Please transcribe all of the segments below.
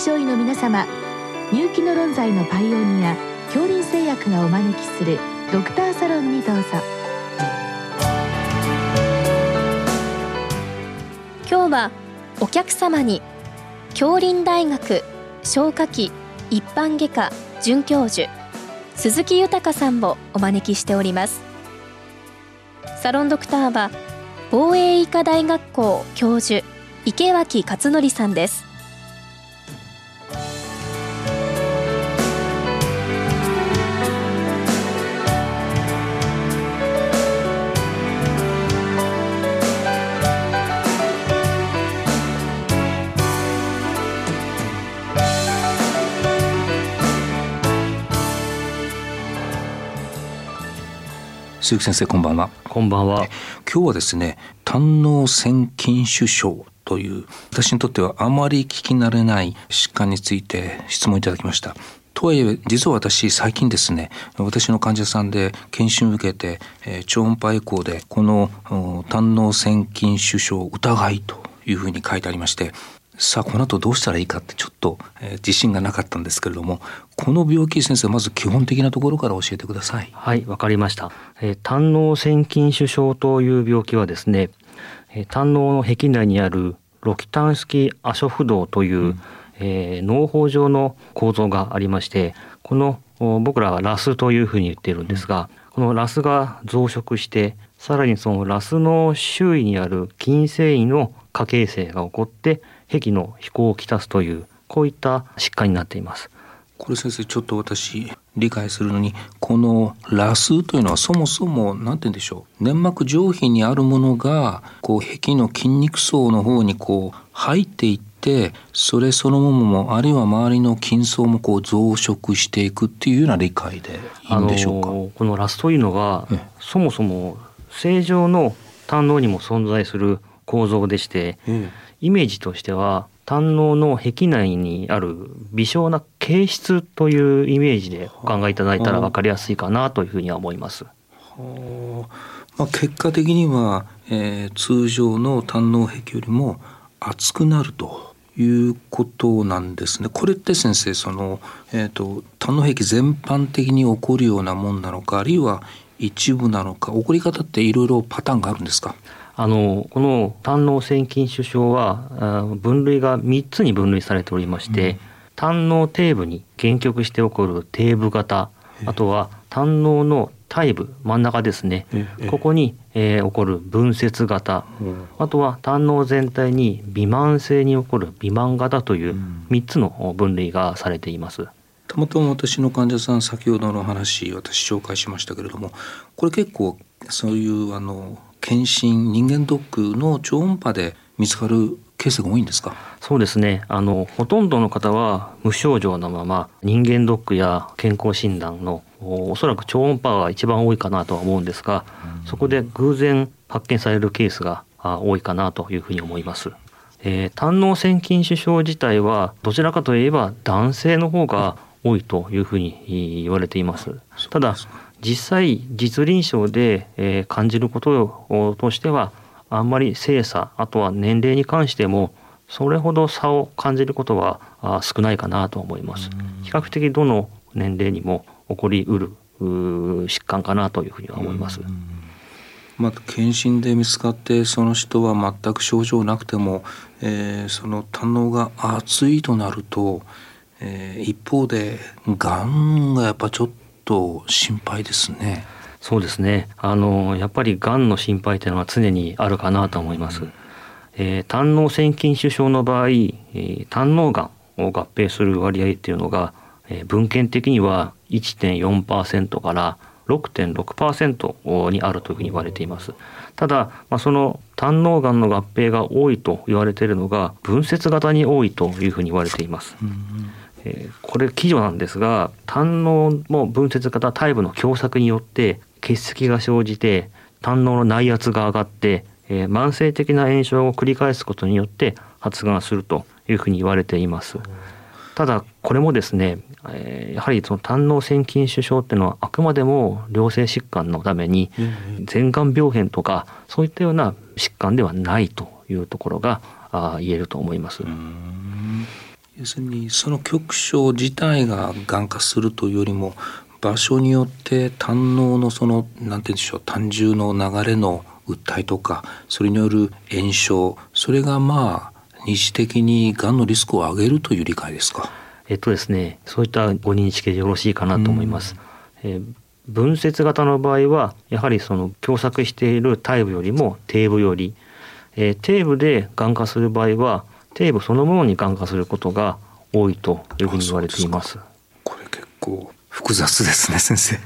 症医の皆様入気の論剤のパイオニア恐林製薬がお招きするドクターサロンにどうぞ。今日はお客様に恐林大学消化器一般外科准教授鈴木豊さんをお招きしております。サロンドクターは防衛医科大学校教授池脇勝則さんです。鈴木先生こんばんは。こんばんは。今日はですね胆の腺筋腫症という私にとってはあまり聞き慣れない疾患について質問いただきました。とはいえ実は私最近ですね私の患者さんで検診を受けて、えー、超音波エコーでこの胆の腺筋腫症疑いというふうに書いてありましてさあこの後どうしたらいいかってちょっと、えー、自信がなかったんですけれどもこの病気先生まず基本的なところから教えてください。はいわかりました、えー、胆の腺筋腫症という病気はですね、えー、胆のの壁内にあるロキタンスキーアショフ動という、うん、えー、脳胞状の構造がありましてこの僕らはラスというふうに言っているんですが、うん、このラスが増殖してさらにそのラスの周囲にある筋繊維の過形成が起こって壁の飛行をきたすというこういった疾患になっています。これ先生ちょっと私理解するのにこのラスというのはそもそも何て言うんでしょう。粘膜上皮にあるものがこう壁の筋肉層の方にこう入っていってそれそのものもあるいは周りの筋層もこう増殖していくっていうような理解でいいんでしょうか？このラスというのがそもそも正常の胆のにも存在する構造でして、イメージとしては胆のの壁内にある微小な形質というイメージでお考えいただいたら分かりやすいかなというふうには思います。はあまあ、結果的には、えー、通常の胆の壁よりも厚くなるということなんですね。これって先生その、えーと、胆の壁全般的に起こるようなもんなのかあるいは一部なのか起こり方っていろいろパターンがあるんですか？あのこの胆の腺筋腫症は分類が3つに分類されておりまして、うん、胆の底部に限局して起こる底部型あとは胆のの体部真ん中ですね。ここに、えー、起こる分節型。あとは胆の全体に微慢性に起こる微慢型という3つの分類がされています。たまたま私の患者さん先ほどの話私紹介しましたけれどもこれ結構そういうあの検診人間ドックの超音波で見つかるケースが多いんですか？そうですねあのほとんどの方は無症状のまま人間ドックや健康診断のおそらく超音波が一番多いかなとは思うんですが、そこで偶然発見されるケースが多いかなというふうに思います。えー、胆の腺筋腫症自体はどちらかといえば男性の方が多いというふうに言われています。ただ実際実臨床で、えー、感じることとしてはあんまり精査あとは年齢に関してもそれほど差を感じることは少ないかなと思います。比較的どの年齢にも起こりうる疾患かなというふうには思います。まあ、検診で見つかってその人は全く症状なくても、えー、その胆のが厚いとなると、えー、一方でがんがやっぱちょっと心配ですね。そうですね。あのやっぱりがんの心配というのは常にあるかなと思います。うん、えー、胆の腺筋腫症の場合、えー、胆のがんを合併する割合っていうのが、えー、文献的には1.4%から6.6%にあるというふうに言われています。ただ、まあ、その胆のがんの合併が多いと言われているのが分節型に多いというふうに言われています。うんえー、これ基準なんですが胆のも分節型タイプの狭窄によって結石が生じて胆のの内圧が上がって、えー、慢性的な炎症を繰り返すことによって発がんするというふうに言われています。ただこれもですね、えー、やはりその胆の腺筋腫症っていうのはあくまでも良性疾患のために前がん病変とかそういったような疾患ではないというところがあ言えると思います。要するにその局所自体ががん化するというよりも場所によって胆ののそのなんて言うんでしょう胆汁の流れの訴えとかそれによる炎症それがまあ二次的にがんのリスクを上げるという理解ですか？えっとですねそういったご認識でよろしいかなと思います。えー分節型の場合はやはりその狭窄している体部よりも底部より、えー、底部でがん化する場合は底部そのものにがん化することが多いというふうに言われています。これ結構複雑ですね先生。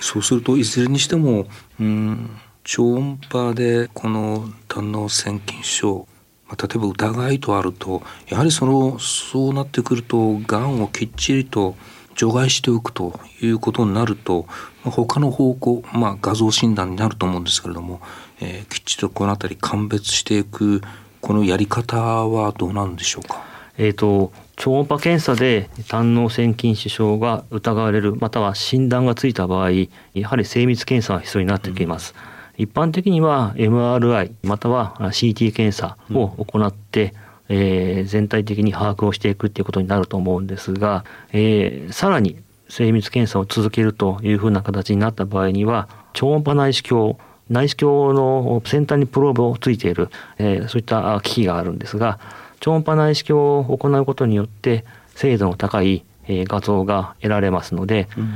そうするといずれにしてもうん超音波でこの胆の腺筋症、例えば疑いとあるとやはりそのそうなってくるとがんをきっちりと除外しておくということになると、まあ、他の方向、まあ、画像診断になると思うんですけれども、えー、きっちりとこの辺り鑑別していくこのやり方はどうなんでしょうか？えーと、超音波検査で胆の腺筋腫症が疑われるまたは診断がついた場合やはり精密検査が必要になってきます。うん、一般的には MRI または CT 検査を行って、うんえー、全体的に把握をしていくっていうことになると思うんですが、えー、さらに精密検査を続けるというふうな形になった場合には超音波内視鏡内視鏡の先端にプローブをついている、えー、そういった機器があるんですが超音波内視鏡を行うことによって精度の高い、えー、画像が得られますので、うん、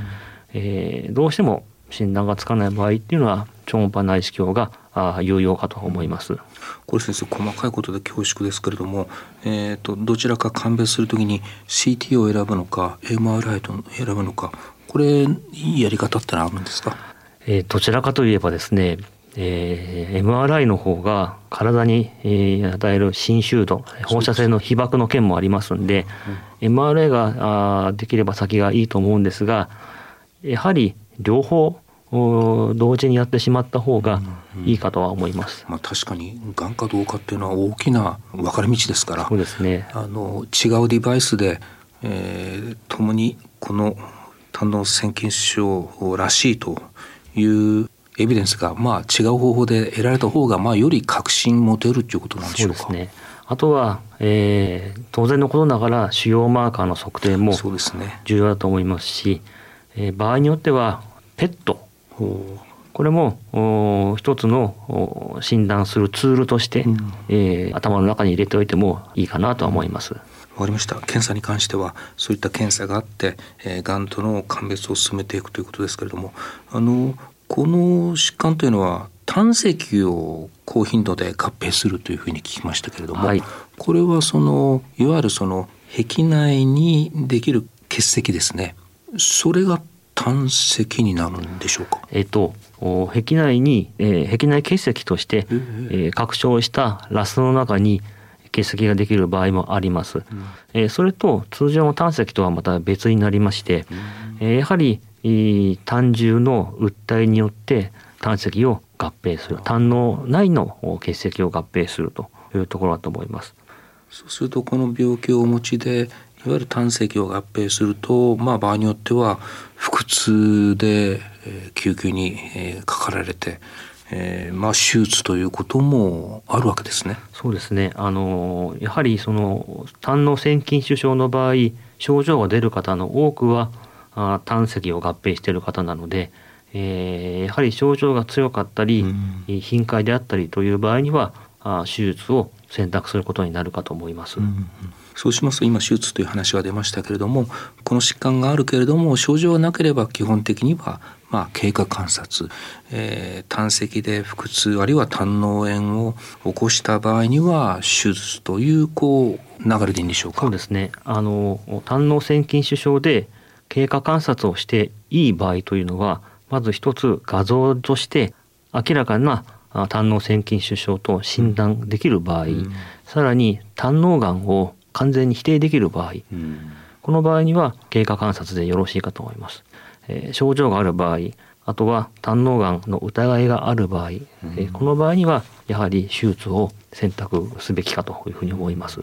えー、どうしても診断がつかない場合っていうのは超音波内視鏡があ有用かと思います。これ先生細かいことで恐縮ですけれども、えーと、どちらか鑑別するときに CT を選ぶのか MRI と選ぶのかこれいいやり方ってのはあるんですか、えー、どちらかといえばですねえー、MRI の方が体に、えー、与える侵襲度放射線の被曝の件もありますんで、うん、MRI があできれば先がいいと思うんですがやはり両方同時にやってしまった方がいいかとは思います。うんうん、まあ、確かにがんかどうかっていうのは大きな分かれ道ですからそうですね。あの違うデバイスで、えー、共にこの胆の腺筋症らしいというエビデンスがまあ違う方法で得られた方がまあより確信持てるということなんでしょうか。そうですね。あとは、えー、当然のことながら主要マーカーの測定も重要だと思いますし、す、ね、えー、場合によってはペット。これも一つの診断するツールとして、うん、えー、頭の中に入れておいてもいいかなとは思います。わかりました。検査に関してはそういった検査があって、えー、がんとの鑑別を進めていくということですけれどもあのこの疾患というのは胆石を高頻度で合併するというふうに聞きましたけれども、はい、これはそのいわゆるその壁内にできる結石ですね。それが胆石になるんでしょうか？えっと壁内に、えー、壁内結石として、えー、拡張したラストの中に結石ができる場合もあります。うん、えー、それと通常の胆石とはまた別になりまして、うん、えー、やはり胆汁の訴えによって胆石を合併する胆の内の結石を合併するというところだと思います。そうするとこの病気をお持ちでいわゆる胆石を合併すると、まあ、場合によっては腹痛で、えー、救急に、えー、かかられて、えーまあ、手術ということもあるわけですね。そうですねあのやはりその胆の腺筋腫症の場合症状が出る方の多くはあ胆石を合併している方なので、えー、やはり症状が強かったり、うん、頻回であったりという場合にはあ手術を選択することになるかと思います。うんそうしますと今手術という話が出ましたけれどもこの疾患があるけれども症状がなければ基本的にはまあ経過観察、えー、胆石で腹痛あるいは胆の炎を起こした場合には手術というこう流れでいいんでしょうか？そうですね。あの胆の腺筋腫症で経過観察をしていい場合というのはまず一つ画像として明らかな胆の腺筋腫症と診断できる場合、うん、さらに胆のがんを完全に否定できる場合、うん、この場合には経過観察でよろしいかと思います。えー、症状がある場合あとは胆のがんの疑いがある場合、うん、えー、この場合にはやはり手術を選択すべきかというふうに思います。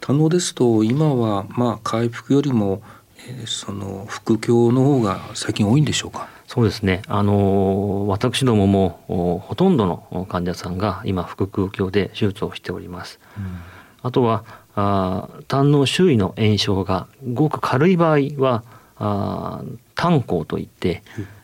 胆のですと今はまあ回復よりも、えー、その副鏡の方が最近多いんでしょうか？そうですね。あの私どももほとんどの患者さんが今腹腔鏡で手術をしております。うん、あとはああ胆の周囲の炎症がごく軽い場合はあ胆孔といって、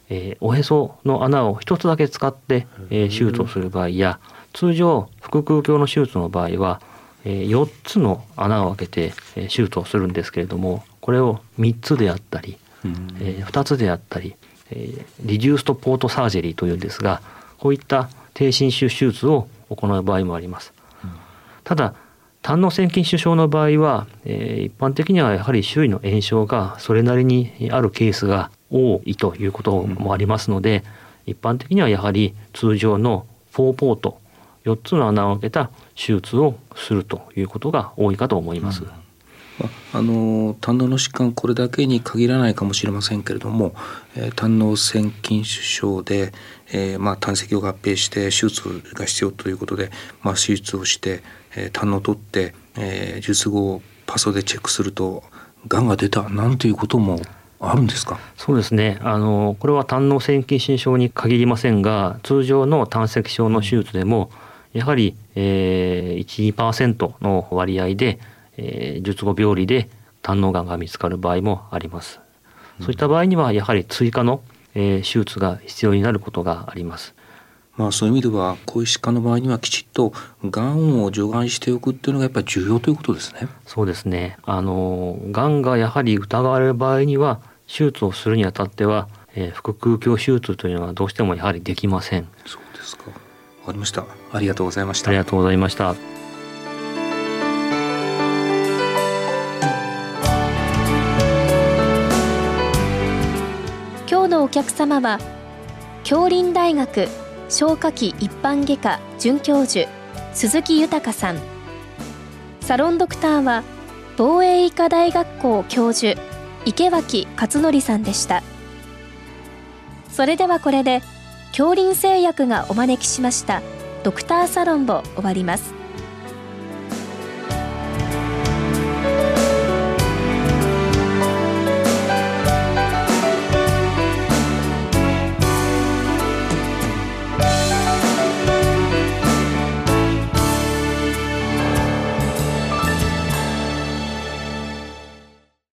えー、おへその穴を一つだけ使って、えー、手術をする場合や通常腹腔鏡の手術の場合は、えー、4つの穴を開けて、えー、手術をするんですけれどもこれを3つであったり、えー、2つであったり、えー、リデューストポートサージェリーというんですがこういった低侵襲手術を行う場合もあります。ただ胆の腺筋腫症の場合は、えー、一般的にはやはり周囲の炎症がそれなりにあるケースが多いということもありますので、一般的にはやはり通常の4ポート4つの穴を開けた手術をするということが多いかと思います。うんあの胆のの疾患これだけに限らないかもしれませんけれども、えー、胆の腺筋腫症で、えーまあ、胆石を合併して手術が必要ということで、まあ、手術をして、えー、胆のを取って、えー、術後をパソでチェックするとがんが出たなんていうこともあるんですか？そうですね。あのこれは胆の腺筋腫症に限りませんが通常の胆石症の手術でもやはり、えー、12%の割合で、えー、術後病理で胆のがんが見つかる場合もあります。そういった場合にはやはり追加の、えー、手術が必要になることがあります。まあそういう意味ではこういう疾患の場合にはきちっとがんを除外しておくっていうのがやっぱり重要ということですね。そうですね。あのがんがやはり疑われる場合には手術をするにあたっては、えー、腹腔鏡手術というのはどうしてもやはりできません。そうですか。わかりました。ありがとうございました。ありがとうございました。お客様は京林大学消化器一般外科准教授鈴木豊さん。サロンドクターは防衛医科大学校教授池脇勝則さんでした。それではこれで京林製薬がお招きしましたドクターサロンを終わります。